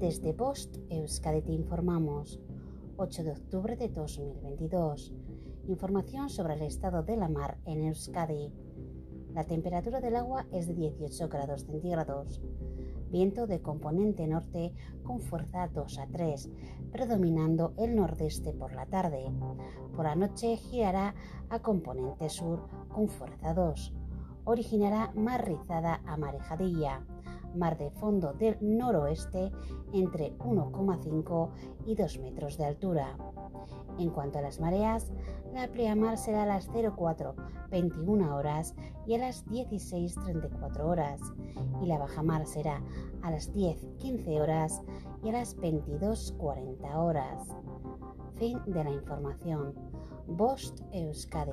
Desde Post Euskadi te informamos. 8 de octubre de 2022. Información sobre el estado de la mar en Euskadi. La temperatura del agua es de 18 grados centígrados. Viento de componente norte con fuerza 2 a 3, predominando el nordeste por la tarde. Por la noche girará a componente sur con fuerza 2. Originará mar rizada a marejadilla mar de fondo del noroeste entre 1,5 y 2 metros de altura. En cuanto a las mareas, la pleamar será a las 04.21 horas y a las 16.34 horas, y la bajamar será a las 10.15 horas y a las 22.40 horas. Fin de la información. Bost Euskadi,